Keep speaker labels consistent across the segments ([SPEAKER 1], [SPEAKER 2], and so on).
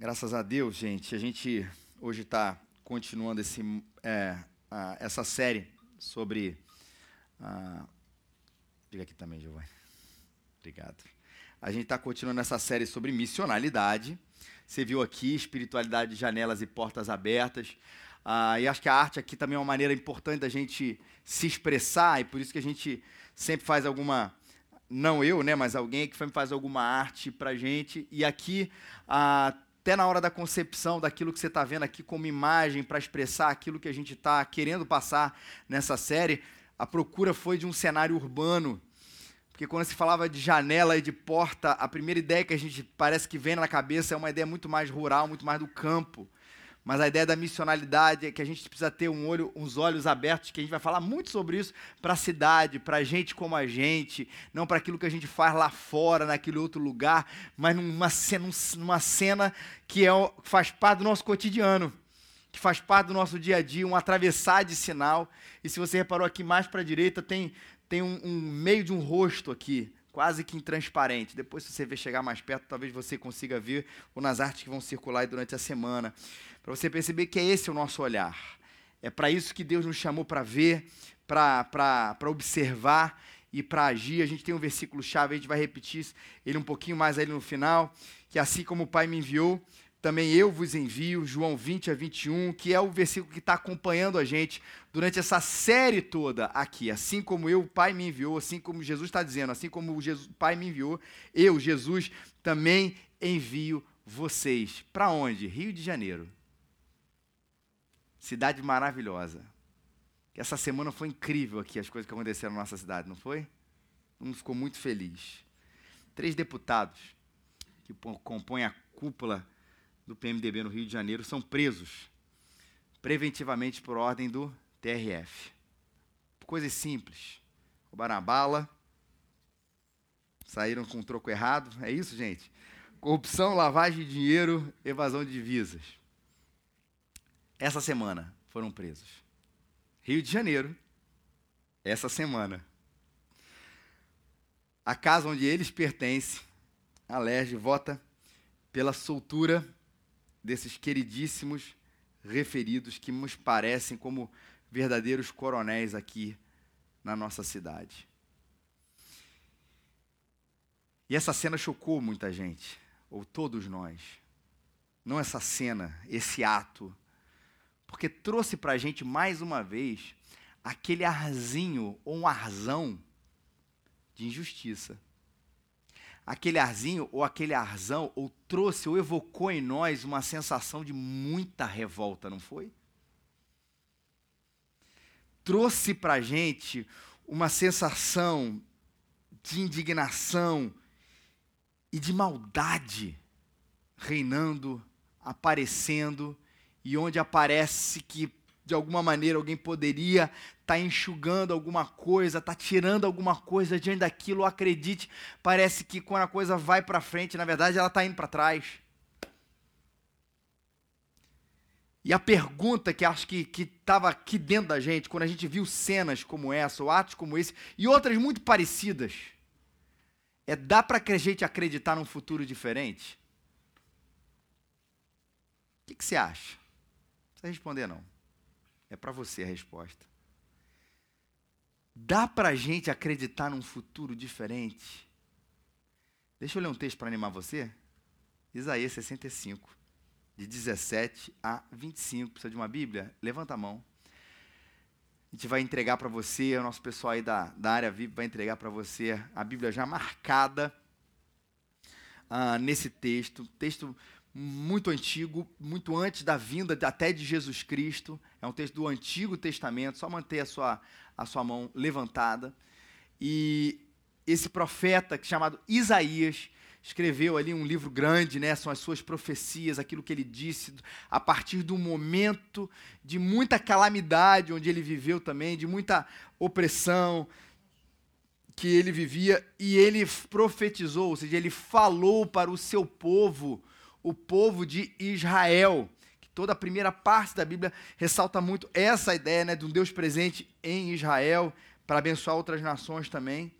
[SPEAKER 1] Graças a Deus, gente. A gente hoje está continuando esse, é, a, essa série sobre. A... Diga aqui também, Giovanni. Obrigado. A gente está continuando essa série sobre missionalidade. Você viu aqui espiritualidade de janelas e portas abertas. Ah, e acho que a arte aqui também é uma maneira importante da gente se expressar, e por isso que a gente sempre faz alguma não eu, né, mas alguém que faz alguma arte para gente. E aqui, até na hora da concepção daquilo que você está vendo aqui como imagem para expressar aquilo que a gente está querendo passar nessa série, a procura foi de um cenário urbano. Porque quando se falava de janela e de porta, a primeira ideia que a gente parece que vem na cabeça é uma ideia muito mais rural, muito mais do campo. Mas a ideia da missionalidade é que a gente precisa ter um olho, uns olhos abertos, que a gente vai falar muito sobre isso para a cidade, para a gente como a gente, não para aquilo que a gente faz lá fora, naquele outro lugar, mas numa cena, numa cena que é, faz parte do nosso cotidiano, que faz parte do nosso dia a dia, um atravessar de sinal. E se você reparou aqui mais para a direita, tem, tem um, um meio de um rosto aqui quase que intransparente. Depois, se você ver chegar mais perto, talvez você consiga ver ou nas artes que vão circular durante a semana. Para você perceber que é esse o nosso olhar. É para isso que Deus nos chamou para ver, para observar e para agir. A gente tem um versículo chave, a gente vai repetir ele um pouquinho mais ali no final, que assim como o Pai me enviou, também eu vos envio, João 20 a 21, que é o versículo que está acompanhando a gente durante essa série toda aqui. Assim como eu, o Pai me enviou, assim como Jesus está dizendo, assim como o, Jesus, Pai me enviou, eu, Jesus, também envio vocês. Para onde? Rio de Janeiro. Cidade maravilhosa. Essa semana foi incrível aqui, as coisas que aconteceram na nossa cidade, não foi? Todo mundo ficou muito feliz. Três deputados que compõem a cúpula do PMDB no Rio de Janeiro são presos preventivamente por ordem do TRF. Coisas simples. Roubaram a bala, saíram com um troco errado. É isso, gente? Corrupção, lavagem de dinheiro, evasão de divisas essa semana foram presos. Rio de Janeiro, essa semana. A casa onde eles pertencem, a Lerge, vota pela soltura desses queridíssimos referidos que nos parecem como verdadeiros coronéis aqui na nossa cidade. E essa cena chocou muita gente, ou todos nós. Não essa cena, esse ato porque trouxe para a gente mais uma vez aquele arzinho ou um arzão de injustiça. Aquele arzinho ou aquele arzão ou trouxe ou evocou em nós uma sensação de muita revolta, não foi? Trouxe para gente uma sensação de indignação e de maldade reinando, aparecendo e onde aparece que de alguma maneira alguém poderia estar tá enxugando alguma coisa, estar tá tirando alguma coisa diante daquilo, acredite, parece que quando a coisa vai para frente, na verdade ela está indo para trás. E a pergunta que acho que estava aqui dentro da gente, quando a gente viu cenas como essa, ou atos como esse, e outras muito parecidas, é: dá para a gente acreditar num futuro diferente? O que, que você acha? precisa responder, não. É para você a resposta. Dá para a gente acreditar num futuro diferente? Deixa eu ler um texto para animar você. Isaías 65, de 17 a 25. Precisa de uma Bíblia? Levanta a mão. A gente vai entregar para você, o nosso pessoal aí da, da área VIP vai entregar para você a Bíblia já marcada uh, nesse texto. Texto muito antigo, muito antes da vinda até de Jesus Cristo. É um texto do Antigo Testamento, só manter a sua, a sua mão levantada. E esse profeta chamado Isaías escreveu ali um livro grande, né? São as suas profecias, aquilo que ele disse a partir do momento de muita calamidade onde ele viveu também, de muita opressão que ele vivia e ele profetizou, ou seja, ele falou para o seu povo o povo de Israel. Que toda a primeira parte da Bíblia ressalta muito essa ideia né, de um Deus presente em Israel, para abençoar outras nações também.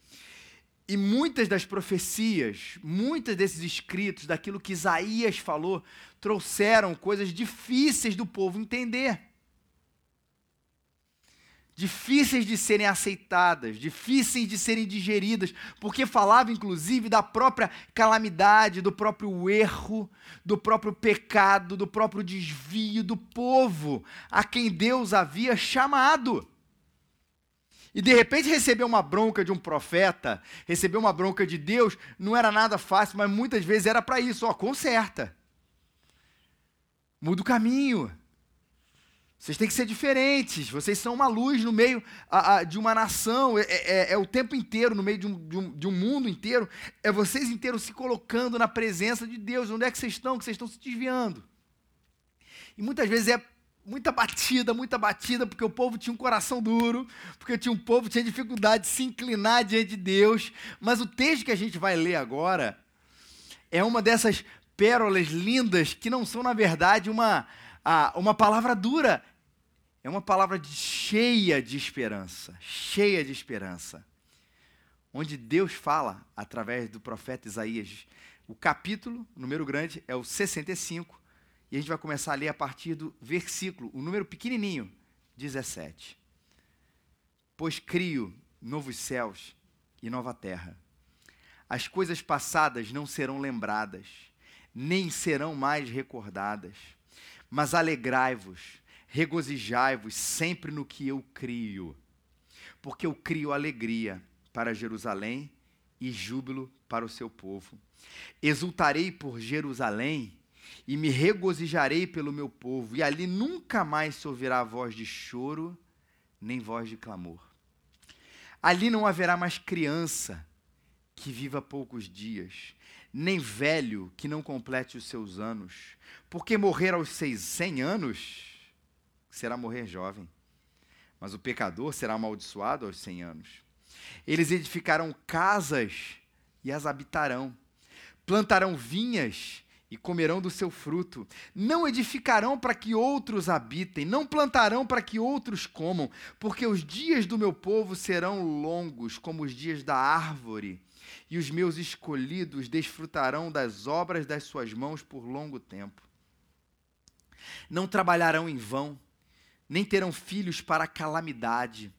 [SPEAKER 1] E muitas das profecias, muitos desses escritos, daquilo que Isaías falou, trouxeram coisas difíceis do povo entender. Difíceis de serem aceitadas, difíceis de serem digeridas, porque falava inclusive da própria calamidade, do próprio erro, do próprio pecado, do próprio desvio do povo a quem Deus havia chamado. E de repente receber uma bronca de um profeta, receber uma bronca de Deus, não era nada fácil, mas muitas vezes era para isso, ó, conserta. Muda o caminho. Vocês têm que ser diferentes. Vocês são uma luz no meio a, a, de uma nação. É, é, é, o tempo inteiro, no meio de um, de, um, de um, mundo inteiro. É vocês inteiros se colocando na presença de Deus. Onde é que vocês estão? Que vocês estão se desviando. E muitas vezes é muita batida, muita batida, porque o povo tinha um coração duro, porque tinha um povo tinha dificuldade de se inclinar diante de Deus. Mas o texto que a gente vai ler agora é uma dessas pérolas lindas que não são, na verdade, uma, uma palavra dura. É uma palavra de, cheia de esperança, cheia de esperança. Onde Deus fala através do profeta Isaías. O capítulo, o número grande, é o 65, e a gente vai começar a ler a partir do versículo, o número pequenininho, 17. Pois crio novos céus e nova terra. As coisas passadas não serão lembradas, nem serão mais recordadas. Mas alegrai-vos, regozijai-vos sempre no que eu crio, porque eu crio alegria para Jerusalém e júbilo para o seu povo. Exultarei por Jerusalém e me regozijarei pelo meu povo, e ali nunca mais se ouvirá voz de choro, nem voz de clamor. Ali não haverá mais criança que viva poucos dias, nem velho que não complete os seus anos, porque morrer aos seis, cem anos será morrer jovem, mas o pecador será amaldiçoado aos cem anos. Eles edificarão casas e as habitarão, plantarão vinhas e comerão do seu fruto. Não edificarão para que outros habitem, não plantarão para que outros comam, porque os dias do meu povo serão longos como os dias da árvore, e os meus escolhidos desfrutarão das obras das suas mãos por longo tempo. Não trabalharão em vão, nem terão filhos para calamidade,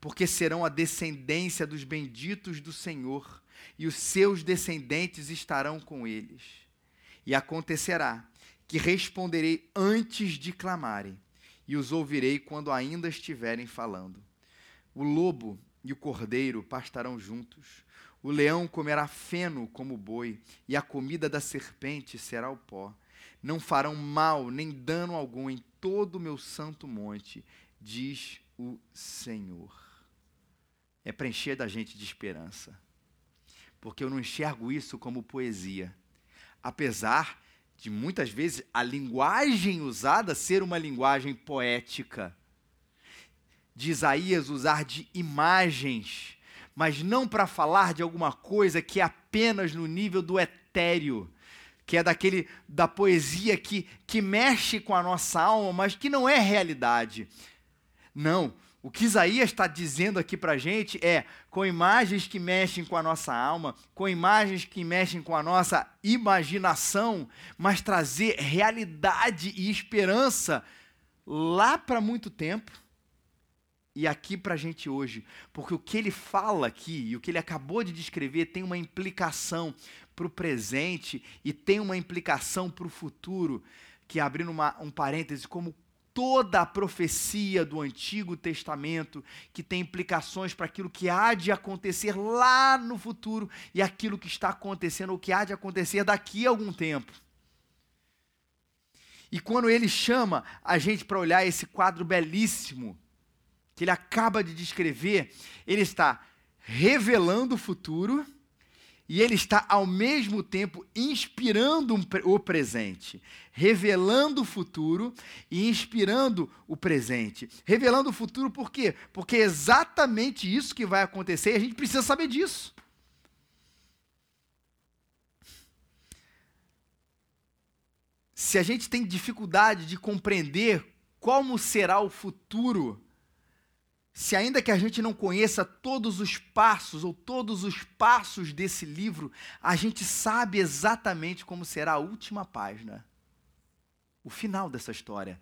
[SPEAKER 1] porque serão a descendência dos benditos do Senhor, e os seus descendentes estarão com eles e acontecerá que responderei antes de clamarem, e os ouvirei quando ainda estiverem falando. O lobo e o cordeiro pastarão juntos, o leão comerá feno como boi, e a comida da serpente será o pó. Não farão mal nem dano algum em todo o meu santo monte, diz o Senhor. É preencher da gente de esperança, porque eu não enxergo isso como poesia apesar de muitas vezes a linguagem usada ser uma linguagem poética. De Isaías usar de imagens, mas não para falar de alguma coisa que é apenas no nível do etéreo, que é daquele da poesia que, que mexe com a nossa alma, mas que não é realidade. Não, o que Isaías está dizendo aqui para a gente é: com imagens que mexem com a nossa alma, com imagens que mexem com a nossa imaginação, mas trazer realidade e esperança lá para muito tempo e aqui para a gente hoje. Porque o que ele fala aqui e o que ele acabou de descrever tem uma implicação para o presente e tem uma implicação para o futuro. Que abrindo uma, um parêntese, como toda a profecia do Antigo Testamento que tem implicações para aquilo que há de acontecer lá no futuro e aquilo que está acontecendo ou que há de acontecer daqui a algum tempo. E quando ele chama a gente para olhar esse quadro belíssimo que ele acaba de descrever, ele está revelando o futuro e ele está ao mesmo tempo inspirando o presente, revelando o futuro e inspirando o presente. Revelando o futuro por quê? Porque é exatamente isso que vai acontecer e a gente precisa saber disso. Se a gente tem dificuldade de compreender como será o futuro, se ainda que a gente não conheça todos os passos ou todos os passos desse livro, a gente sabe exatamente como será a última página, o final dessa história.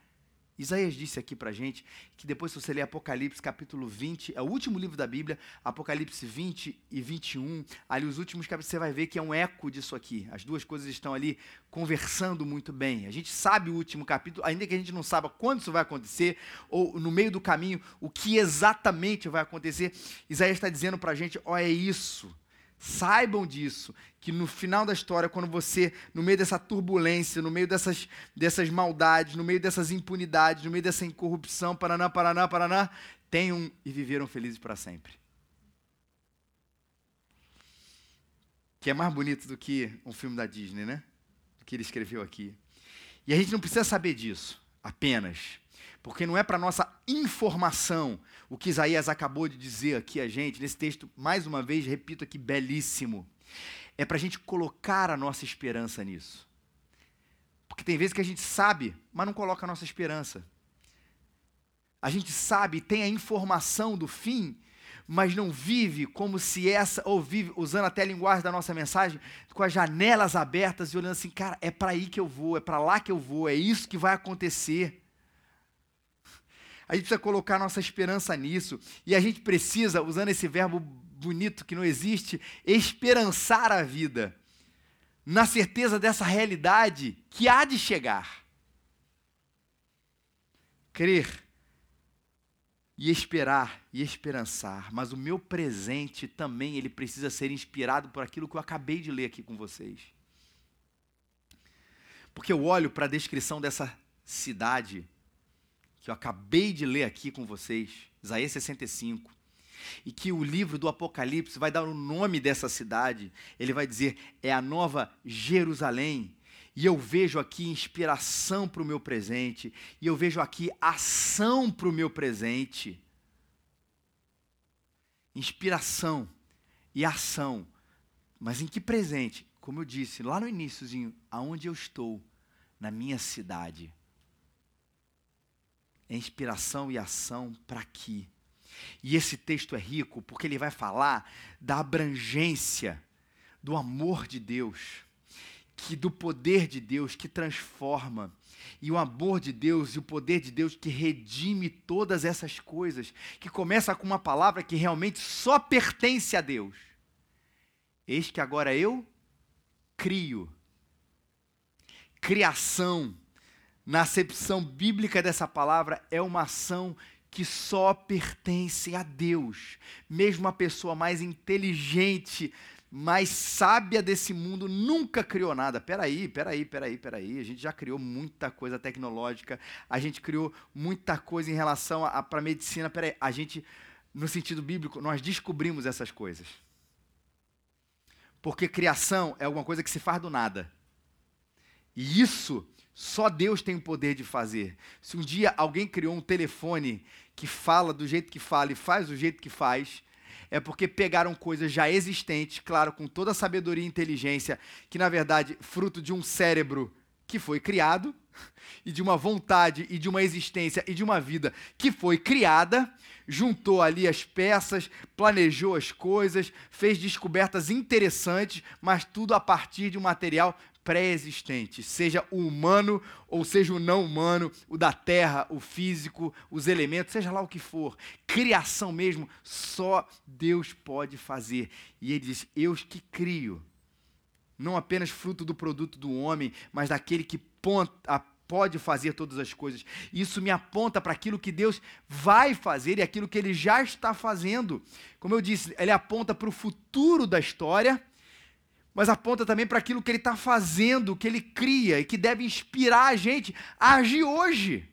[SPEAKER 1] Isaías disse aqui para gente que depois, se você ler Apocalipse capítulo 20, é o último livro da Bíblia, Apocalipse 20 e 21, ali os últimos capítulos, você vai ver que é um eco disso aqui. As duas coisas estão ali conversando muito bem. A gente sabe o último capítulo, ainda que a gente não saiba quando isso vai acontecer, ou no meio do caminho, o que exatamente vai acontecer. Isaías está dizendo para a gente: ó, é isso. Saibam disso, que no final da história, quando você, no meio dessa turbulência, no meio dessas, dessas maldades, no meio dessas impunidades, no meio dessa incorrupção, paraná, paraná, paraná, tenham e viveram felizes para sempre. Que é mais bonito do que um filme da Disney, né? Do que ele escreveu aqui. E a gente não precisa saber disso apenas porque não é para nossa informação o que Isaías acabou de dizer aqui a gente, nesse texto, mais uma vez, repito aqui, belíssimo. É para a gente colocar a nossa esperança nisso. Porque tem vezes que a gente sabe, mas não coloca a nossa esperança. A gente sabe, tem a informação do fim, mas não vive como se essa, ou vive, usando até a linguagem da nossa mensagem, com as janelas abertas e olhando assim, cara, é para aí que eu vou, é para lá que eu vou, é isso que vai acontecer. A gente precisa colocar nossa esperança nisso. E a gente precisa, usando esse verbo bonito que não existe, esperançar a vida. Na certeza dessa realidade que há de chegar. Crer e esperar e esperançar, mas o meu presente também ele precisa ser inspirado por aquilo que eu acabei de ler aqui com vocês. Porque eu olho para a descrição dessa cidade que eu acabei de ler aqui com vocês, Isaías 65, e que o livro do Apocalipse vai dar o nome dessa cidade, ele vai dizer, é a nova Jerusalém. E eu vejo aqui inspiração para o meu presente, e eu vejo aqui ação para o meu presente. Inspiração e ação. Mas em que presente? Como eu disse lá no iníciozinho, aonde eu estou, na minha cidade é inspiração e ação para aqui. E esse texto é rico porque ele vai falar da abrangência do amor de Deus, que do poder de Deus que transforma, e o amor de Deus e o poder de Deus que redime todas essas coisas, que começa com uma palavra que realmente só pertence a Deus. Eis que agora eu crio. Criação na acepção bíblica dessa palavra, é uma ação que só pertence a Deus. Mesmo a pessoa mais inteligente, mais sábia desse mundo nunca criou nada. Peraí, peraí, peraí, peraí. A gente já criou muita coisa tecnológica, a gente criou muita coisa em relação para a medicina. Peraí, a gente, no sentido bíblico, nós descobrimos essas coisas. Porque criação é alguma coisa que se faz do nada. E isso só Deus tem o poder de fazer. Se um dia alguém criou um telefone que fala do jeito que fala e faz do jeito que faz, é porque pegaram coisas já existentes, claro, com toda a sabedoria e inteligência, que na verdade, fruto de um cérebro que foi criado, e de uma vontade, e de uma existência, e de uma vida que foi criada, juntou ali as peças, planejou as coisas, fez descobertas interessantes, mas tudo a partir de um material pré-existente, seja o humano ou seja o não humano, o da terra, o físico, os elementos, seja lá o que for. Criação mesmo, só Deus pode fazer. E ele diz: Eu que crio. Não apenas fruto do produto do homem, mas daquele que ponta, pode fazer todas as coisas. Isso me aponta para aquilo que Deus vai fazer e aquilo que ele já está fazendo. Como eu disse, ele aponta para o futuro da história mas aponta também para aquilo que ele está fazendo, que ele cria e que deve inspirar a gente a agir hoje.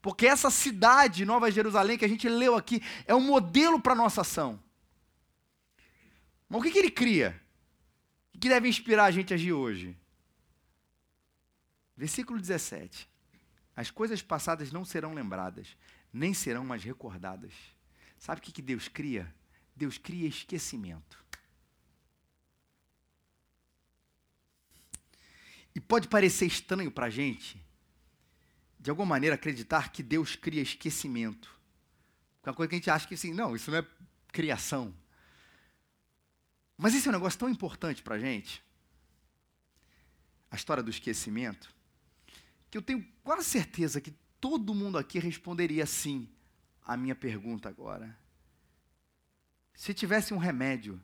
[SPEAKER 1] Porque essa cidade, Nova Jerusalém, que a gente leu aqui, é um modelo para a nossa ação. Mas o que, que ele cria? O que deve inspirar a gente a agir hoje? Versículo 17. As coisas passadas não serão lembradas, nem serão mais recordadas. Sabe o que, que Deus cria? Deus cria esquecimento. E pode parecer estranho para a gente, de alguma maneira, acreditar que Deus cria esquecimento. É uma coisa que a gente acha que assim, não, isso não é criação. Mas esse é um negócio tão importante para a gente, a história do esquecimento, que eu tenho quase certeza que todo mundo aqui responderia sim à minha pergunta agora. Se tivesse um remédio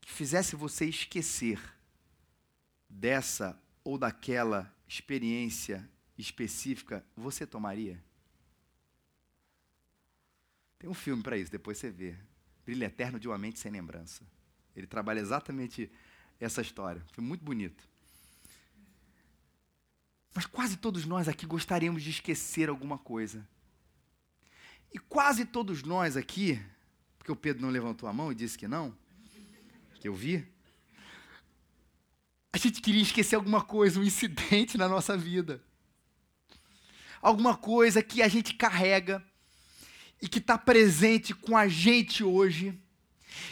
[SPEAKER 1] que fizesse você esquecer dessa ou daquela experiência específica, você tomaria? Tem um filme para isso, depois você vê. Brilho Eterno de uma Mente Sem Lembrança. Ele trabalha exatamente essa história. Foi muito bonito. Mas quase todos nós aqui gostaríamos de esquecer alguma coisa. E quase todos nós aqui, porque o Pedro não levantou a mão e disse que não, que eu vi, gente queria esquecer alguma coisa, um incidente na nossa vida. Alguma coisa que a gente carrega e que está presente com a gente hoje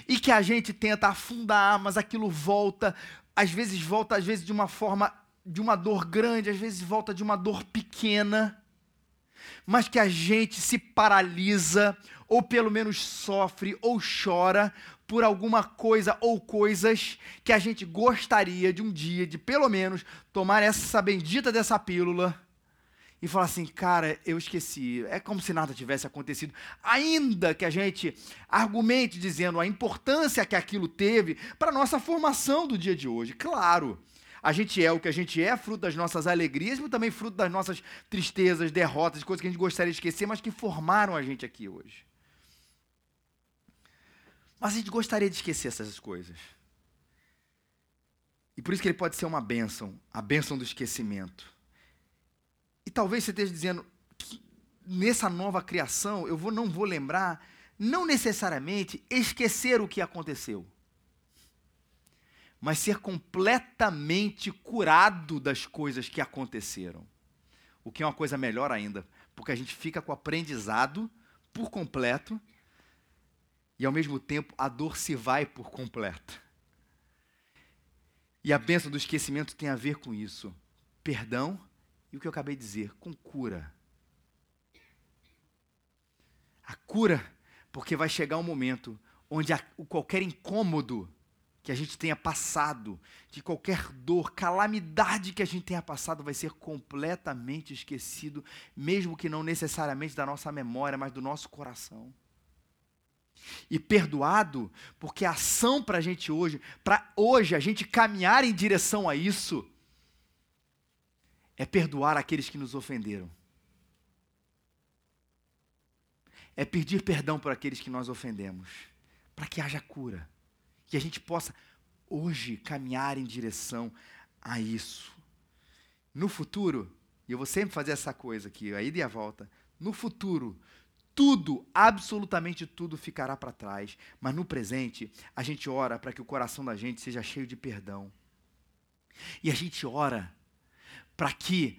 [SPEAKER 1] e que a gente tenta afundar, mas aquilo volta, às vezes volta, às vezes de uma forma de uma dor grande, às vezes volta de uma dor pequena, mas que a gente se paralisa, ou pelo menos sofre ou chora por alguma coisa ou coisas que a gente gostaria de um dia, de pelo menos tomar essa bendita dessa pílula e falar assim, cara, eu esqueci. É como se nada tivesse acontecido. Ainda que a gente argumente dizendo a importância que aquilo teve para a nossa formação do dia de hoje. Claro, a gente é o que a gente é, fruto das nossas alegrias, mas também fruto das nossas tristezas, derrotas, coisas que a gente gostaria de esquecer, mas que formaram a gente aqui hoje. Mas a gente gostaria de esquecer essas coisas. E por isso que ele pode ser uma bênção, a bênção do esquecimento. E talvez você esteja dizendo que nessa nova criação eu vou, não vou lembrar, não necessariamente esquecer o que aconteceu, mas ser completamente curado das coisas que aconteceram. O que é uma coisa melhor ainda, porque a gente fica com o aprendizado por completo e ao mesmo tempo a dor se vai por completo. E a bênção do esquecimento tem a ver com isso. Perdão e o que eu acabei de dizer, com cura. A cura, porque vai chegar um momento onde a, qualquer incômodo que a gente tenha passado, de qualquer dor, calamidade que a gente tenha passado, vai ser completamente esquecido, mesmo que não necessariamente da nossa memória, mas do nosso coração. E perdoado, porque a ação para a gente hoje, para hoje a gente caminhar em direção a isso, é perdoar aqueles que nos ofenderam. É pedir perdão por aqueles que nós ofendemos, para que haja cura, que a gente possa hoje caminhar em direção a isso. No futuro, e eu vou sempre fazer essa coisa aqui, a ida e a volta, no futuro, tudo, absolutamente tudo ficará para trás, mas no presente, a gente ora para que o coração da gente seja cheio de perdão. E a gente ora para que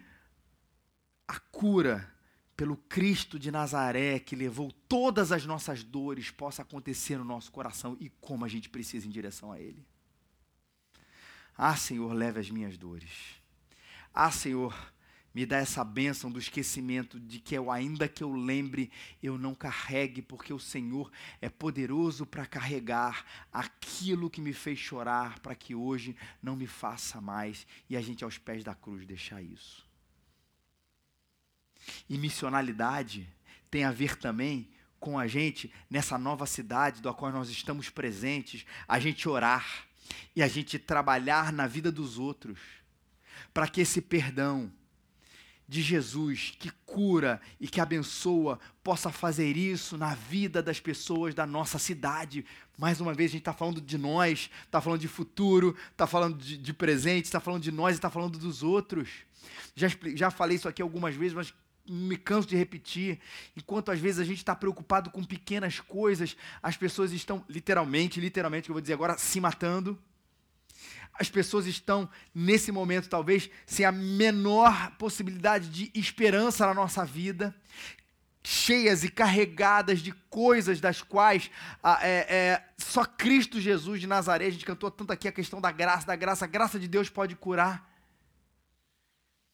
[SPEAKER 1] a cura pelo Cristo de Nazaré, que levou todas as nossas dores, possa acontecer no nosso coração e como a gente precisa em direção a Ele. Ah, Senhor, leve as minhas dores. Ah, Senhor, me dá essa bênção do esquecimento de que eu, ainda que eu lembre, eu não carregue, porque o Senhor é poderoso para carregar aquilo que me fez chorar, para que hoje não me faça mais. E a gente aos pés da cruz deixar isso. E missionalidade tem a ver também com a gente nessa nova cidade do qual nós estamos presentes, a gente orar e a gente trabalhar na vida dos outros, para que esse perdão de Jesus que cura e que abençoa possa fazer isso na vida das pessoas da nossa cidade. Mais uma vez, a gente está falando de nós, está falando de futuro, está falando de, de presente, está falando de nós e está falando dos outros. Já, já falei isso aqui algumas vezes, mas me canso de repetir. Enquanto às vezes a gente está preocupado com pequenas coisas, as pessoas estão literalmente, literalmente, que eu vou dizer agora, se matando as pessoas estão, nesse momento, talvez, sem a menor possibilidade de esperança na nossa vida, cheias e carregadas de coisas das quais ah, é, é, só Cristo Jesus de Nazaré, a gente cantou tanto aqui a questão da graça, da graça, a graça de Deus pode curar.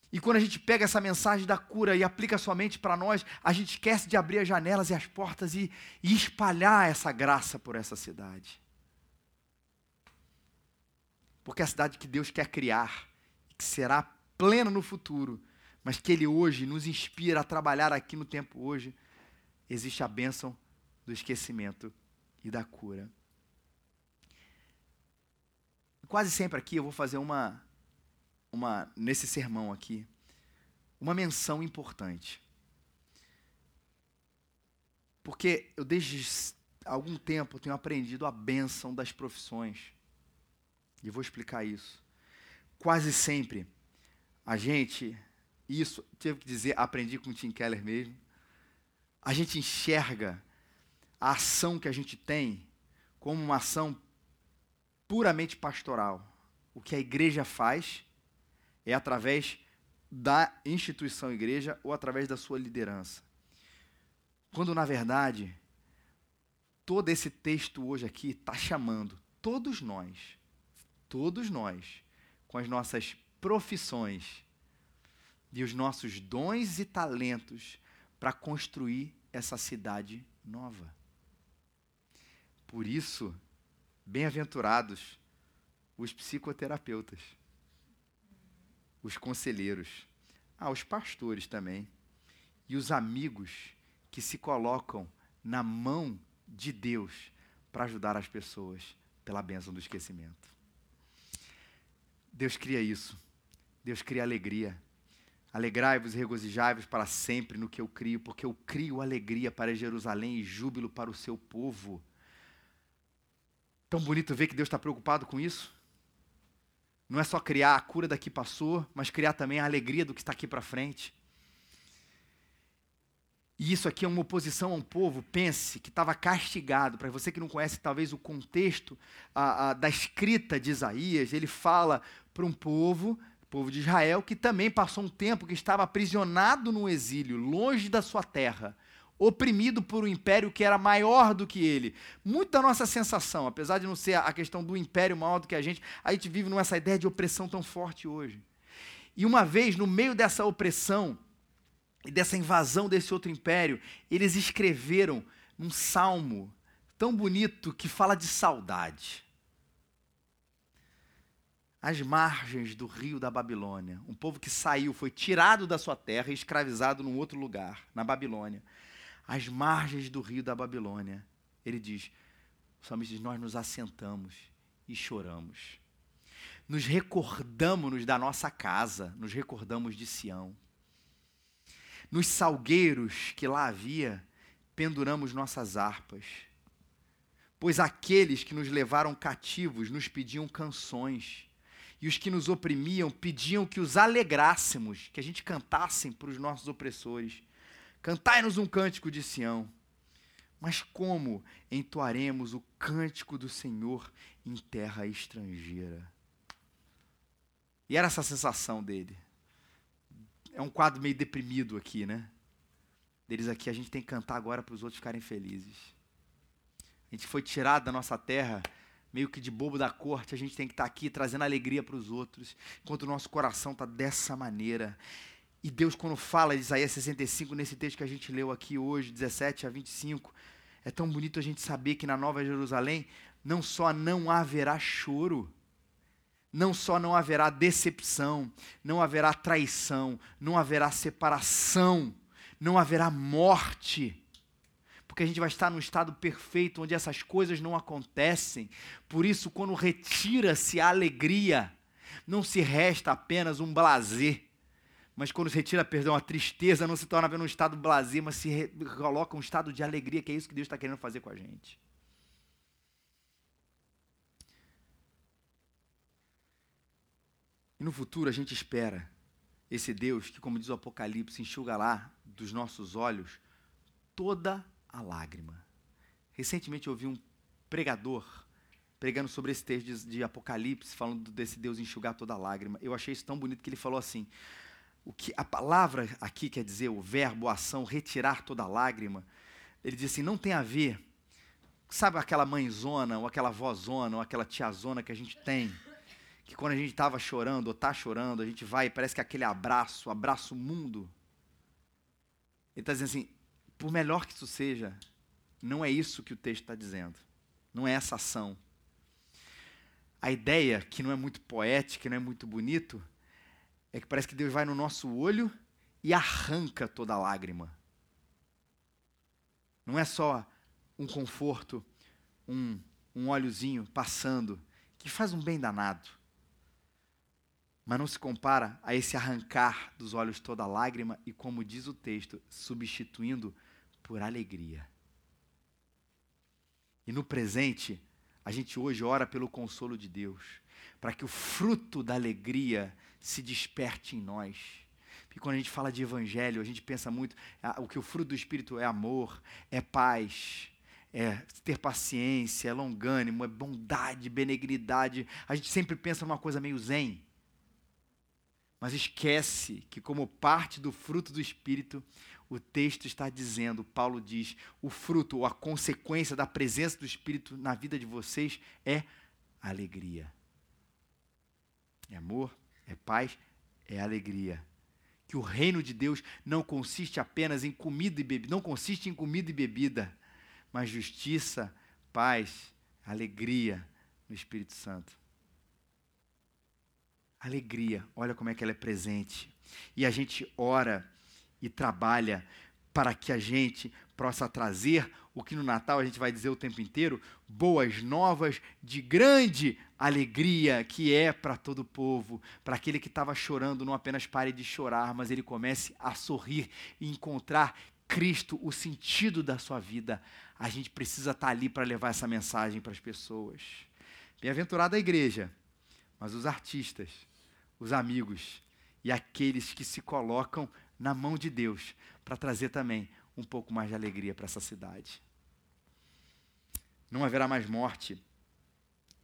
[SPEAKER 1] E quando a gente pega essa mensagem da cura e aplica somente para nós, a gente esquece de abrir as janelas e as portas e, e espalhar essa graça por essa cidade. Porque é a cidade que Deus quer criar, que será plena no futuro, mas que Ele hoje nos inspira a trabalhar aqui no tempo hoje, existe a bênção do esquecimento e da cura. Quase sempre aqui eu vou fazer uma, uma nesse sermão aqui, uma menção importante. Porque eu desde algum tempo tenho aprendido a bênção das profissões. E vou explicar isso. Quase sempre a gente, isso tive que dizer, aprendi com o Tim Keller mesmo. A gente enxerga a ação que a gente tem como uma ação puramente pastoral. O que a igreja faz é através da instituição igreja ou através da sua liderança. Quando, na verdade, todo esse texto hoje aqui está chamando todos nós, todos nós, com as nossas profissões e os nossos dons e talentos para construir essa cidade nova. Por isso, Bem-aventurados os psicoterapeutas, os conselheiros, ah, os pastores também, e os amigos que se colocam na mão de Deus para ajudar as pessoas pela bênção do esquecimento. Deus cria isso. Deus cria alegria. Alegrai-vos e regozijai-vos para sempre no que eu crio, porque eu crio alegria para Jerusalém e júbilo para o seu povo. Tão bonito ver que Deus está preocupado com isso. Não é só criar a cura daqui passou, mas criar também a alegria do que está aqui para frente. E isso aqui é uma oposição a um povo, pense, que estava castigado. Para você que não conhece talvez o contexto a, a, da escrita de Isaías, ele fala para um povo, povo de Israel, que também passou um tempo que estava aprisionado no exílio, longe da sua terra oprimido por um império que era maior do que ele. Muita nossa sensação, apesar de não ser a questão do império maior do que a gente, a gente vive nessa ideia de opressão tão forte hoje. E uma vez, no meio dessa opressão e dessa invasão desse outro império, eles escreveram um salmo tão bonito que fala de saudade. As margens do rio da Babilônia, um povo que saiu, foi tirado da sua terra e escravizado num outro lugar, na Babilônia às margens do rio da Babilônia. Ele diz: o salmista diz, nós nos assentamos e choramos. Nos recordamos da nossa casa, nos recordamos de Sião. Nos salgueiros que lá havia, penduramos nossas harpas. Pois aqueles que nos levaram cativos nos pediam canções, e os que nos oprimiam pediam que os alegrássemos, que a gente cantassem para os nossos opressores. Cantai-nos um cântico de Sião. Mas como entoaremos o cântico do Senhor em terra estrangeira? E era essa sensação dele. É um quadro meio deprimido aqui, né? Deles aqui, a gente tem que cantar agora para os outros ficarem felizes. A gente foi tirado da nossa terra, meio que de bobo da corte, a gente tem que estar aqui trazendo alegria para os outros, enquanto o nosso coração está dessa maneira. E Deus, quando fala de Isaías 65, nesse texto que a gente leu aqui hoje, 17 a 25, é tão bonito a gente saber que na Nova Jerusalém não só não haverá choro, não só não haverá decepção, não haverá traição, não haverá separação, não haverá morte, porque a gente vai estar num estado perfeito onde essas coisas não acontecem. Por isso, quando retira-se a alegria, não se resta apenas um blazer mas quando se retira, perdão, a tristeza não se torna apenas um estado blasé, mas se coloca um estado de alegria, que é isso que Deus está querendo fazer com a gente. E no futuro a gente espera esse Deus que, como diz o Apocalipse, enxuga lá dos nossos olhos toda a lágrima. Recentemente eu ouvi um pregador pregando sobre esse texto de, de Apocalipse, falando desse Deus enxugar toda a lágrima. Eu achei isso tão bonito que ele falou assim: o que a palavra aqui quer dizer, o verbo, a ação, retirar toda lágrima, ele diz assim, não tem a ver, sabe aquela mãezona, ou aquela vozona, ou aquela tiazona que a gente tem, que quando a gente estava chorando ou está chorando, a gente vai e parece que aquele abraço, abraço mundo. Ele está dizendo assim: por melhor que isso seja, não é isso que o texto está dizendo. Não é essa ação. A ideia, que não é muito poética, não é muito bonito, é que parece que Deus vai no nosso olho e arranca toda a lágrima. Não é só um conforto, um, um óleozinho passando, que faz um bem danado. Mas não se compara a esse arrancar dos olhos toda a lágrima e, como diz o texto, substituindo por alegria. E no presente, a gente hoje ora pelo consolo de Deus, para que o fruto da alegria se desperte em nós. Porque quando a gente fala de evangelho, a gente pensa muito, ah, o que o fruto do Espírito é amor, é paz, é ter paciência, é longânimo, é bondade, benignidade. A gente sempre pensa numa coisa meio zen. Mas esquece que, como parte do fruto do Espírito, o texto está dizendo, Paulo diz, o fruto ou a consequência da presença do Espírito na vida de vocês é alegria. É amor, é paz, é alegria. Que o reino de Deus não consiste apenas em comida e bebida, não consiste em comida e bebida, mas justiça, paz, alegria no Espírito Santo. Alegria, olha como é que ela é presente. E a gente ora e trabalha para que a gente possa trazer o que no Natal a gente vai dizer o tempo inteiro, boas novas de grande alegria que é para todo o povo, para aquele que estava chorando, não apenas pare de chorar, mas ele comece a sorrir e encontrar Cristo, o sentido da sua vida. A gente precisa estar tá ali para levar essa mensagem para as pessoas. Bem-aventurada a igreja, mas os artistas, os amigos e aqueles que se colocam na mão de Deus para trazer também um pouco mais de alegria para essa cidade. Não haverá mais morte.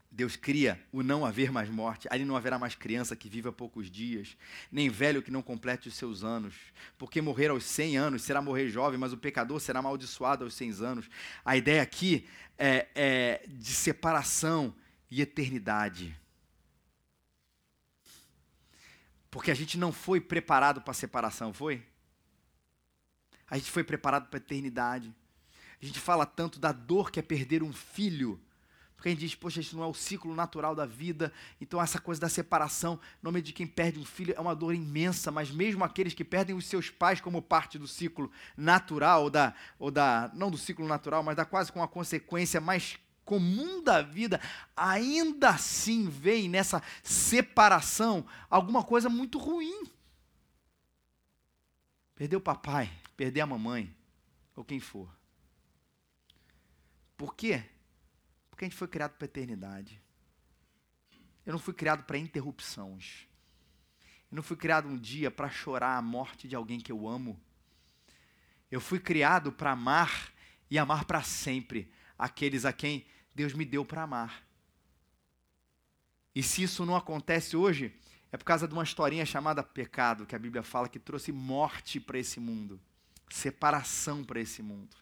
[SPEAKER 1] Deus cria o não haver mais morte. Ali não haverá mais criança que viva poucos dias, nem velho que não complete os seus anos. Porque morrer aos 100 anos será morrer jovem, mas o pecador será amaldiçoado aos 100 anos. A ideia aqui é, é de separação e eternidade. Porque a gente não foi preparado para a separação, foi? A gente foi preparado para a eternidade. A gente fala tanto da dor que é perder um filho. Porque a gente diz, poxa, isso não é o ciclo natural da vida. Então, essa coisa da separação, no nome de quem perde um filho, é uma dor imensa. Mas mesmo aqueles que perdem os seus pais como parte do ciclo natural, ou da, ou da não do ciclo natural, mas da quase com a consequência mais comum da vida, ainda assim vem nessa separação alguma coisa muito ruim. Perder o papai, perder a mamãe, ou quem for. Por quê? Porque a gente foi criado para a eternidade. Eu não fui criado para interrupções. Eu não fui criado um dia para chorar a morte de alguém que eu amo. Eu fui criado para amar e amar para sempre aqueles a quem Deus me deu para amar. E se isso não acontece hoje, é por causa de uma historinha chamada pecado, que a Bíblia fala que trouxe morte para esse mundo, separação para esse mundo.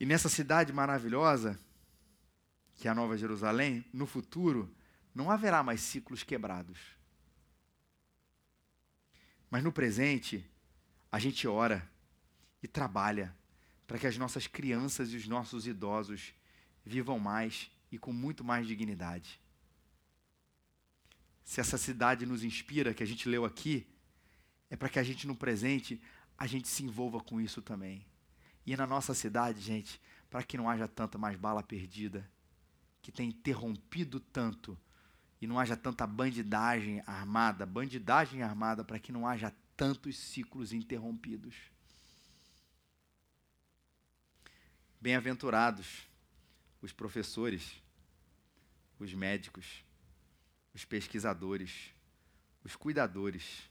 [SPEAKER 1] E nessa cidade maravilhosa, que é a Nova Jerusalém, no futuro, não haverá mais ciclos quebrados. Mas no presente, a gente ora e trabalha para que as nossas crianças e os nossos idosos vivam mais e com muito mais dignidade. Se essa cidade nos inspira, que a gente leu aqui, é para que a gente no presente a gente se envolva com isso também. E na nossa cidade, gente, para que não haja tanta mais bala perdida, que tem interrompido tanto e não haja tanta bandidagem armada, bandidagem armada, para que não haja tantos ciclos interrompidos. Bem-aventurados os professores, os médicos, os pesquisadores, os cuidadores,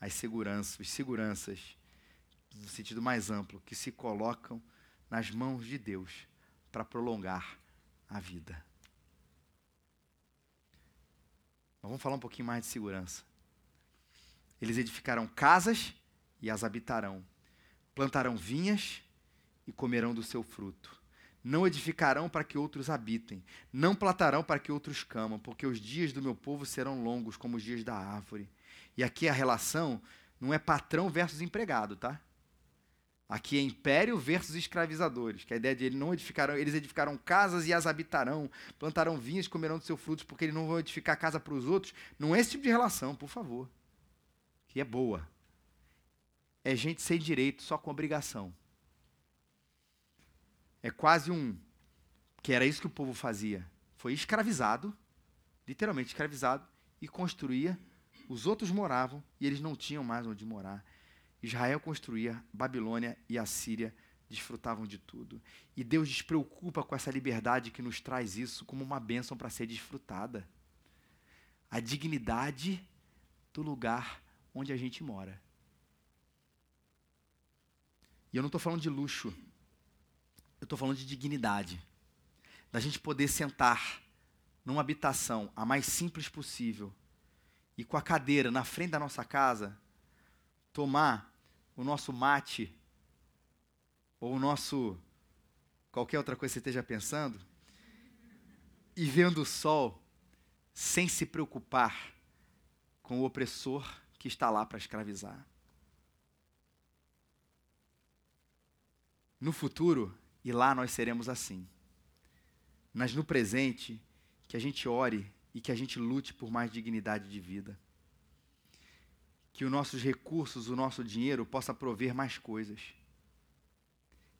[SPEAKER 1] as seguranças, os seguranças, no sentido mais amplo, que se colocam nas mãos de Deus para prolongar a vida. Mas vamos falar um pouquinho mais de segurança. Eles edificarão casas e as habitarão, plantarão vinhas e comerão do seu fruto. Não edificarão para que outros habitem, não plantarão para que outros camam, porque os dias do meu povo serão longos como os dias da árvore. E aqui a relação não é patrão versus empregado, tá? Aqui é império versus escravizadores, que a ideia de eles não edificarão, eles edificarão casas e as habitarão, plantarão vinhas e comerão dos seus frutos, porque eles não vão edificar casa para os outros. Não é esse tipo de relação, por favor. Que é boa. É gente sem direito, só com obrigação. É quase um que era isso que o povo fazia. Foi escravizado, literalmente escravizado, e construía. Os outros moravam e eles não tinham mais onde morar. Israel construía, Babilônia e a Síria desfrutavam de tudo. E Deus despreocupa com essa liberdade que nos traz isso como uma bênção para ser desfrutada. A dignidade do lugar onde a gente mora. E eu não estou falando de luxo, eu estou falando de dignidade. Da gente poder sentar numa habitação a mais simples possível e com a cadeira na frente da nossa casa, tomar o nosso mate, ou o nosso. qualquer outra coisa que você esteja pensando, e vendo o sol sem se preocupar com o opressor que está lá para escravizar. No futuro, e lá nós seremos assim. Mas no presente, que a gente ore e que a gente lute por mais dignidade de vida que os nossos recursos, o nosso dinheiro possa prover mais coisas.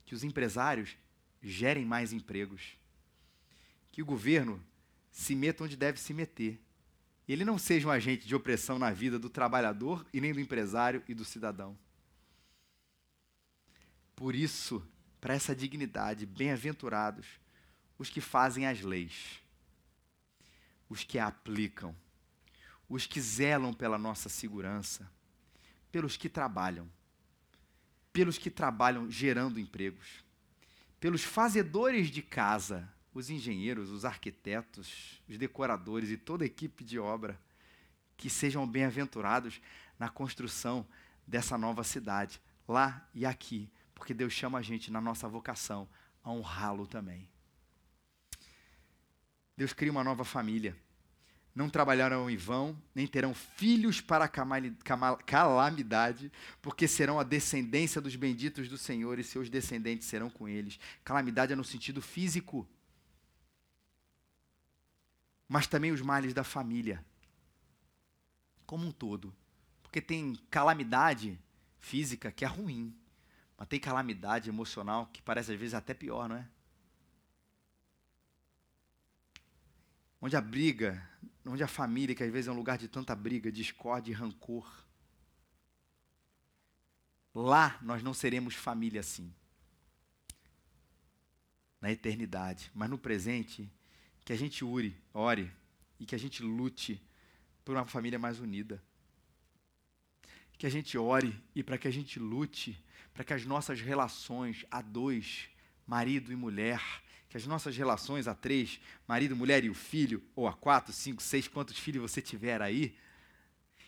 [SPEAKER 1] Que os empresários gerem mais empregos. Que o governo se meta onde deve se meter. Ele não seja um agente de opressão na vida do trabalhador e nem do empresário e do cidadão. Por isso, para essa dignidade, bem-aventurados os que fazem as leis, os que a aplicam os que zelam pela nossa segurança, pelos que trabalham, pelos que trabalham gerando empregos, pelos fazedores de casa, os engenheiros, os arquitetos, os decoradores e toda a equipe de obra, que sejam bem-aventurados na construção dessa nova cidade, lá e aqui, porque Deus chama a gente na nossa vocação a honrá-lo também. Deus cria uma nova família não trabalharão em vão, nem terão filhos para calamidade, porque serão a descendência dos benditos do Senhor e seus descendentes serão com eles. Calamidade é no sentido físico, mas também os males da família, como um todo. Porque tem calamidade física que é ruim, mas tem calamidade emocional que parece às vezes até pior, não é? Onde a briga onde a família, que às vezes é um lugar de tanta briga, discórdia e rancor. Lá nós não seremos família assim. Na eternidade. Mas no presente, que a gente ure, ore e que a gente lute por uma família mais unida. Que a gente ore e para que a gente lute para que as nossas relações a dois, marido e mulher, que as nossas relações a três, marido, mulher e o filho, ou a quatro, cinco, seis, quantos filhos você tiver aí,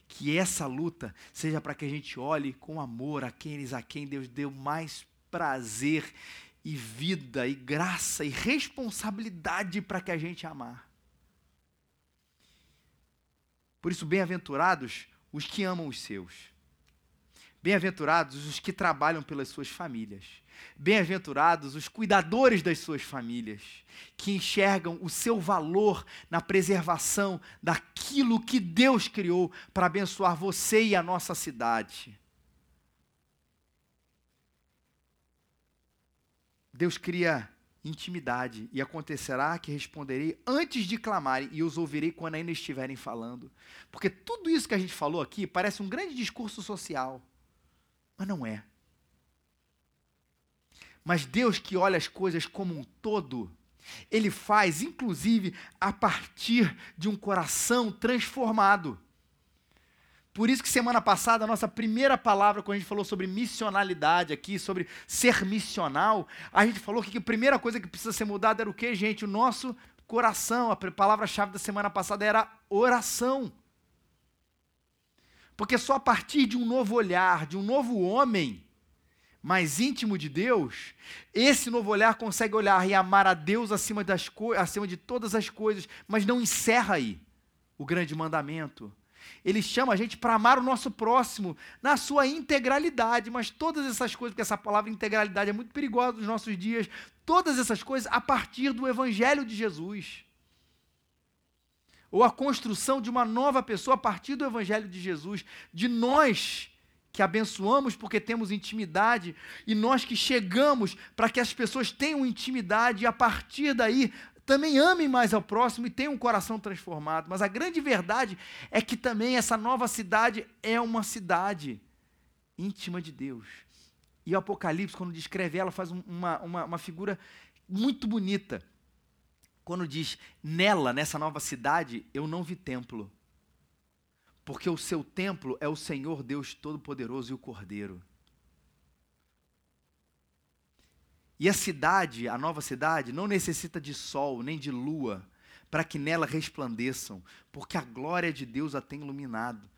[SPEAKER 1] que essa luta seja para que a gente olhe com amor aqueles a quem Deus deu mais prazer e vida e graça e responsabilidade para que a gente amar. Por isso, bem-aventurados os que amam os seus. Bem-aventurados os que trabalham pelas suas famílias. Bem-aventurados os cuidadores das suas famílias, que enxergam o seu valor na preservação daquilo que Deus criou para abençoar você e a nossa cidade. Deus cria intimidade, e acontecerá que responderei antes de clamarem, e os ouvirei quando ainda estiverem falando. Porque tudo isso que a gente falou aqui parece um grande discurso social, mas não é. Mas Deus que olha as coisas como um todo, ele faz inclusive a partir de um coração transformado. Por isso que semana passada a nossa primeira palavra, quando a gente falou sobre missionalidade aqui, sobre ser missional, a gente falou que a primeira coisa que precisa ser mudada era o que, gente? O nosso coração. A palavra-chave da semana passada era oração. Porque só a partir de um novo olhar, de um novo homem, mais íntimo de Deus, esse novo olhar consegue olhar e amar a Deus acima, das acima de todas as coisas, mas não encerra aí o grande mandamento. Ele chama a gente para amar o nosso próximo na sua integralidade, mas todas essas coisas, porque essa palavra integralidade é muito perigosa nos nossos dias, todas essas coisas a partir do Evangelho de Jesus. Ou a construção de uma nova pessoa a partir do Evangelho de Jesus, de nós que abençoamos porque temos intimidade e nós que chegamos para que as pessoas tenham intimidade e a partir daí também amem mais ao próximo e tenham um coração transformado. Mas a grande verdade é que também essa nova cidade é uma cidade íntima de Deus. E o Apocalipse, quando descreve ela, faz uma, uma, uma figura muito bonita. Quando diz, nela, nessa nova cidade, eu não vi templo. Porque o seu templo é o Senhor Deus Todo-Poderoso e o Cordeiro. E a cidade, a nova cidade, não necessita de sol nem de lua para que nela resplandeçam, porque a glória de Deus a tem iluminado.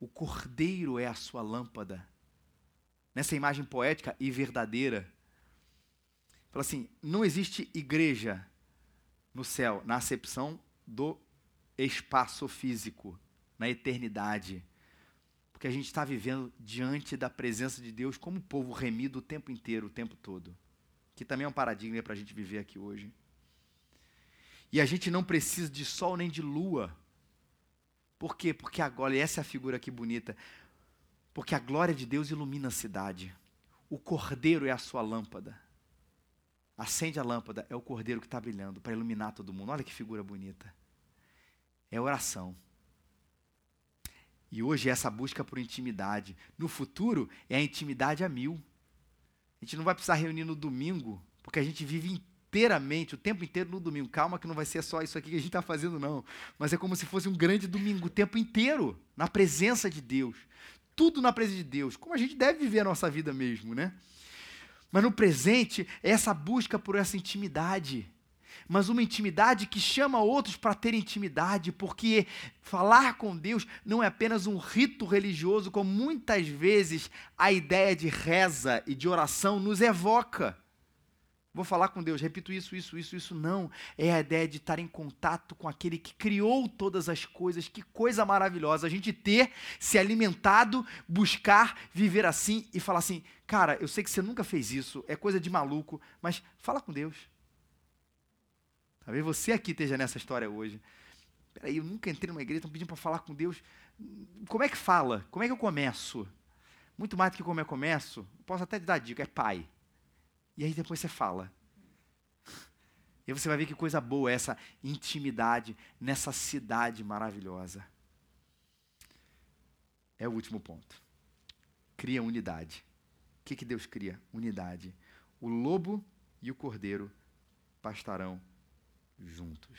[SPEAKER 1] O cordeiro é a sua lâmpada. Nessa imagem poética e verdadeira, fala assim: não existe igreja no céu, na acepção do espaço físico, na eternidade. Porque a gente está vivendo diante da presença de Deus como povo remido o tempo inteiro, o tempo todo que também é um paradigma para a gente viver aqui hoje. E a gente não precisa de sol nem de lua. Por quê? Porque agora, e essa é a figura aqui bonita, porque a glória de Deus ilumina a cidade. O cordeiro é a sua lâmpada. Acende a lâmpada, é o cordeiro que está brilhando para iluminar todo mundo. Olha que figura bonita. É oração. E hoje é essa busca por intimidade. No futuro é a intimidade a mil. A gente não vai precisar reunir no domingo, porque a gente vive inteiramente, o tempo inteiro no domingo. Calma que não vai ser só isso aqui que a gente está fazendo, não. Mas é como se fosse um grande domingo, o tempo inteiro, na presença de Deus. Tudo na presença de Deus, como a gente deve viver a nossa vida mesmo, né? Mas no presente, é essa busca por essa intimidade mas uma intimidade que chama outros para ter intimidade, porque falar com Deus não é apenas um rito religioso, como muitas vezes a ideia de reza e de oração nos evoca. Vou falar com Deus, repito isso, isso, isso, isso. Não. É a ideia de estar em contato com aquele que criou todas as coisas. Que coisa maravilhosa. A gente ter se alimentado, buscar viver assim e falar assim: cara, eu sei que você nunca fez isso, é coisa de maluco, mas fala com Deus. Talvez você aqui esteja nessa história hoje. Peraí, eu nunca entrei numa igreja, estão pedindo para falar com Deus. Como é que fala? Como é que eu começo? Muito mais do que como eu começo, posso até te dar dica, é pai. E aí depois você fala. E você vai ver que coisa boa é essa intimidade nessa cidade maravilhosa. É o último ponto. Cria unidade. O que, que Deus cria? Unidade. O lobo e o cordeiro pastarão juntos.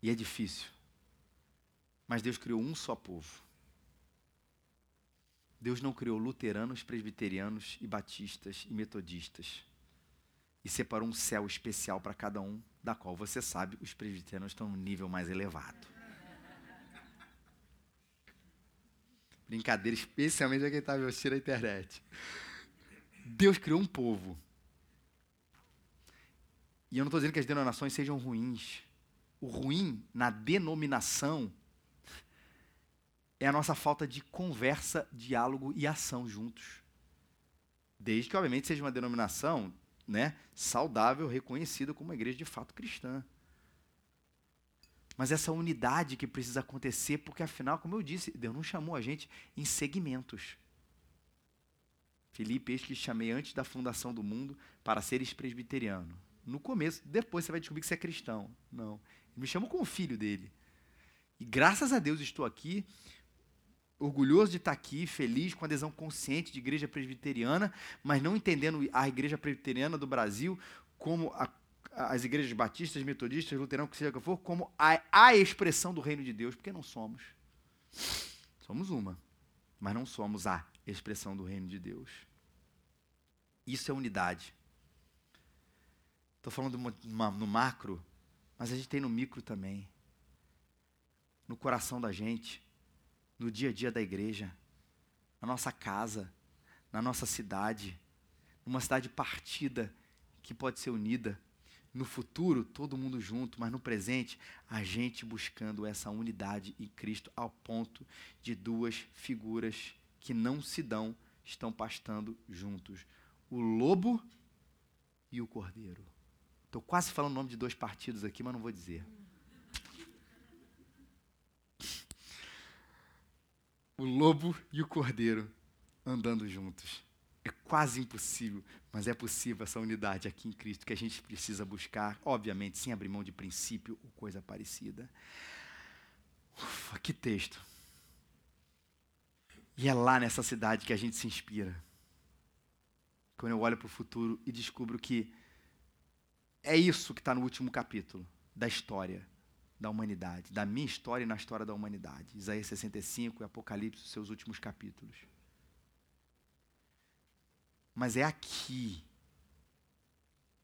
[SPEAKER 1] E é difícil. Mas Deus criou um só povo. Deus não criou luteranos, presbiterianos e batistas e metodistas. E separou um céu especial para cada um, da qual você sabe, os presbiterianos estão num nível mais elevado. Brincadeira, especialmente a quem está me assistindo na internet. Deus criou um povo e eu não estou dizendo que as denominações sejam ruins. O ruim na denominação é a nossa falta de conversa, diálogo e ação juntos. Desde que, obviamente, seja uma denominação né, saudável, reconhecida como uma igreja de fato cristã. Mas essa unidade que precisa acontecer, porque afinal, como eu disse, Deus não chamou a gente em segmentos. Felipe, eis que chamei antes da fundação do mundo para seres presbiteriano no começo, depois você vai descobrir que você é cristão. Não. Ele me chamou como filho dele. E graças a Deus estou aqui, orgulhoso de estar aqui, feliz com a adesão consciente de igreja presbiteriana, mas não entendendo a igreja presbiteriana do Brasil como a, as igrejas batistas, metodistas, luteranos, que seja que for, como a, a expressão do reino de Deus, porque não somos. Somos uma, mas não somos a expressão do reino de Deus. Isso é unidade. Estou falando no macro, mas a gente tem no micro também. No coração da gente, no dia a dia da igreja. na nossa casa, na nossa cidade, numa cidade partida que pode ser unida. No futuro, todo mundo junto, mas no presente, a gente buscando essa unidade em Cristo ao ponto de duas figuras que não se dão estão pastando juntos: o lobo e o cordeiro. Estou quase falando o nome de dois partidos aqui, mas não vou dizer. O lobo e o cordeiro andando juntos. É quase impossível, mas é possível essa unidade aqui em Cristo que a gente precisa buscar, obviamente, sem abrir mão de princípio ou coisa parecida. Ufa, que texto. E é lá nessa cidade que a gente se inspira. Quando eu olho para o futuro e descubro que é isso que está no último capítulo da história da humanidade, da minha história e na história da humanidade. Isaías 65 e Apocalipse, seus últimos capítulos. Mas é aqui.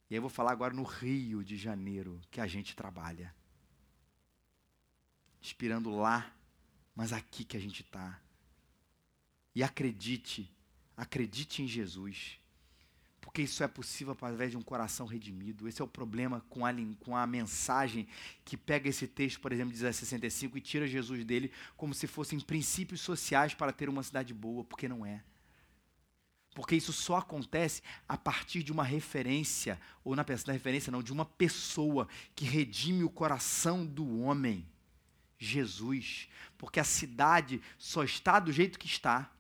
[SPEAKER 1] E aí eu vou falar agora no Rio de Janeiro que a gente trabalha. Inspirando lá, mas aqui que a gente está. E acredite, acredite em Jesus. Porque isso é possível através de um coração redimido. Esse é o problema com a, com a mensagem que pega esse texto, por exemplo, de Isaías 65 e tira Jesus dele como se fossem princípios sociais para ter uma cidade boa, porque não é. Porque isso só acontece a partir de uma referência, ou na, na referência não, de uma pessoa que redime o coração do homem. Jesus. Porque a cidade só está do jeito que está.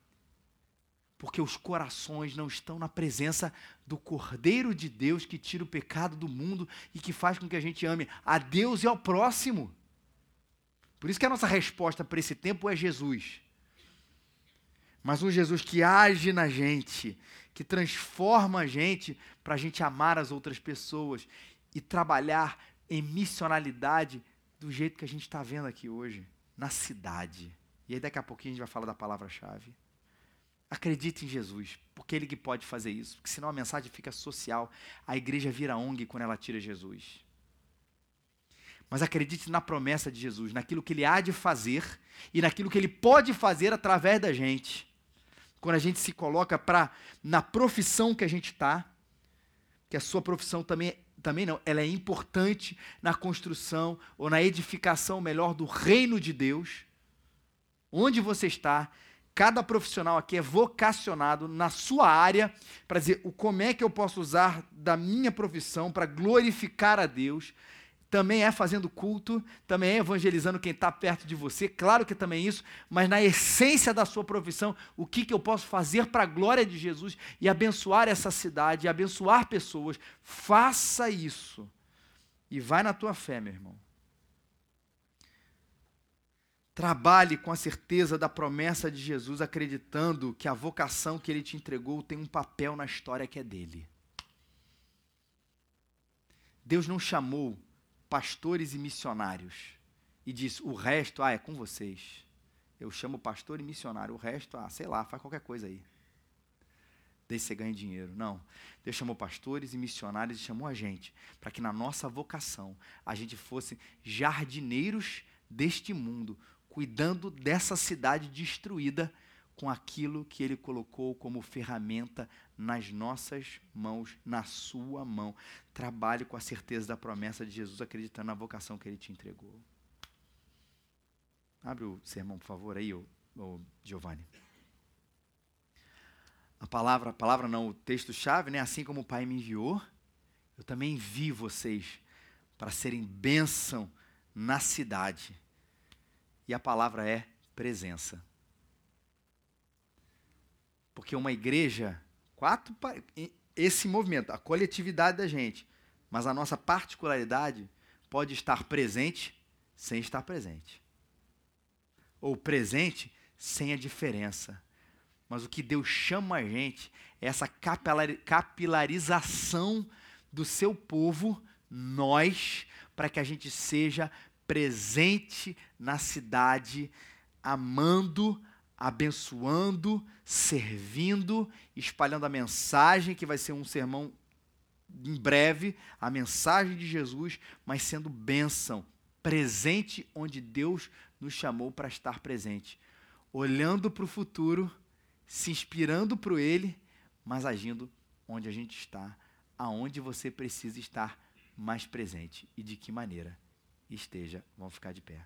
[SPEAKER 1] Porque os corações não estão na presença do Cordeiro de Deus que tira o pecado do mundo e que faz com que a gente ame a Deus e ao próximo. Por isso que a nossa resposta para esse tempo é Jesus mas um Jesus que age na gente, que transforma a gente para a gente amar as outras pessoas e trabalhar em missionalidade do jeito que a gente está vendo aqui hoje, na cidade. E aí daqui a pouquinho a gente vai falar da palavra-chave. Acredite em Jesus, porque Ele que pode fazer isso, porque senão a mensagem fica social, a igreja vira ONG quando ela tira Jesus. Mas acredite na promessa de Jesus, naquilo que Ele há de fazer e naquilo que Ele pode fazer através da gente quando a gente se coloca para na profissão que a gente está, que a sua profissão também também não, ela é importante na construção ou na edificação melhor do reino de Deus. Onde você está, cada profissional aqui é vocacionado na sua área para dizer o como é que eu posso usar da minha profissão para glorificar a Deus também é fazendo culto, também é evangelizando quem está perto de você, claro que também é isso, mas na essência da sua profissão, o que, que eu posso fazer para a glória de Jesus e abençoar essa cidade, abençoar pessoas, faça isso. E vai na tua fé, meu irmão. Trabalhe com a certeza da promessa de Jesus, acreditando que a vocação que ele te entregou tem um papel na história que é dele. Deus não chamou pastores e missionários e diz: o resto, ah, é com vocês. Eu chamo pastor e missionário, o resto, ah, sei lá, faz qualquer coisa aí. Desde você ganhe dinheiro. Não. Deus chamou pastores e missionários e chamou a gente para que na nossa vocação a gente fosse jardineiros deste mundo, cuidando dessa cidade destruída com aquilo que ele colocou como ferramenta nas nossas mãos, na sua mão. Trabalhe com a certeza da promessa de Jesus, acreditando na vocação que ele te entregou. Abre o sermão, por favor, aí, o, Giovanni. A palavra, a palavra não, o texto-chave, né? Assim como o Pai me enviou, eu também envio vocês para serem bênção na cidade. E a palavra é presença. Porque uma igreja, quatro, esse movimento, a coletividade da gente, mas a nossa particularidade pode estar presente sem estar presente. Ou presente sem a diferença. Mas o que Deus chama a gente é essa capilarização do seu povo, nós, para que a gente seja presente na cidade, amando, abençoando, servindo, espalhando a mensagem, que vai ser um sermão em breve, a mensagem de Jesus, mas sendo bênção, presente onde Deus nos chamou para estar presente, olhando para o futuro se inspirando para Ele, mas agindo onde a gente está, aonde você precisa estar mais presente. E de que maneira esteja. Vamos ficar de pé.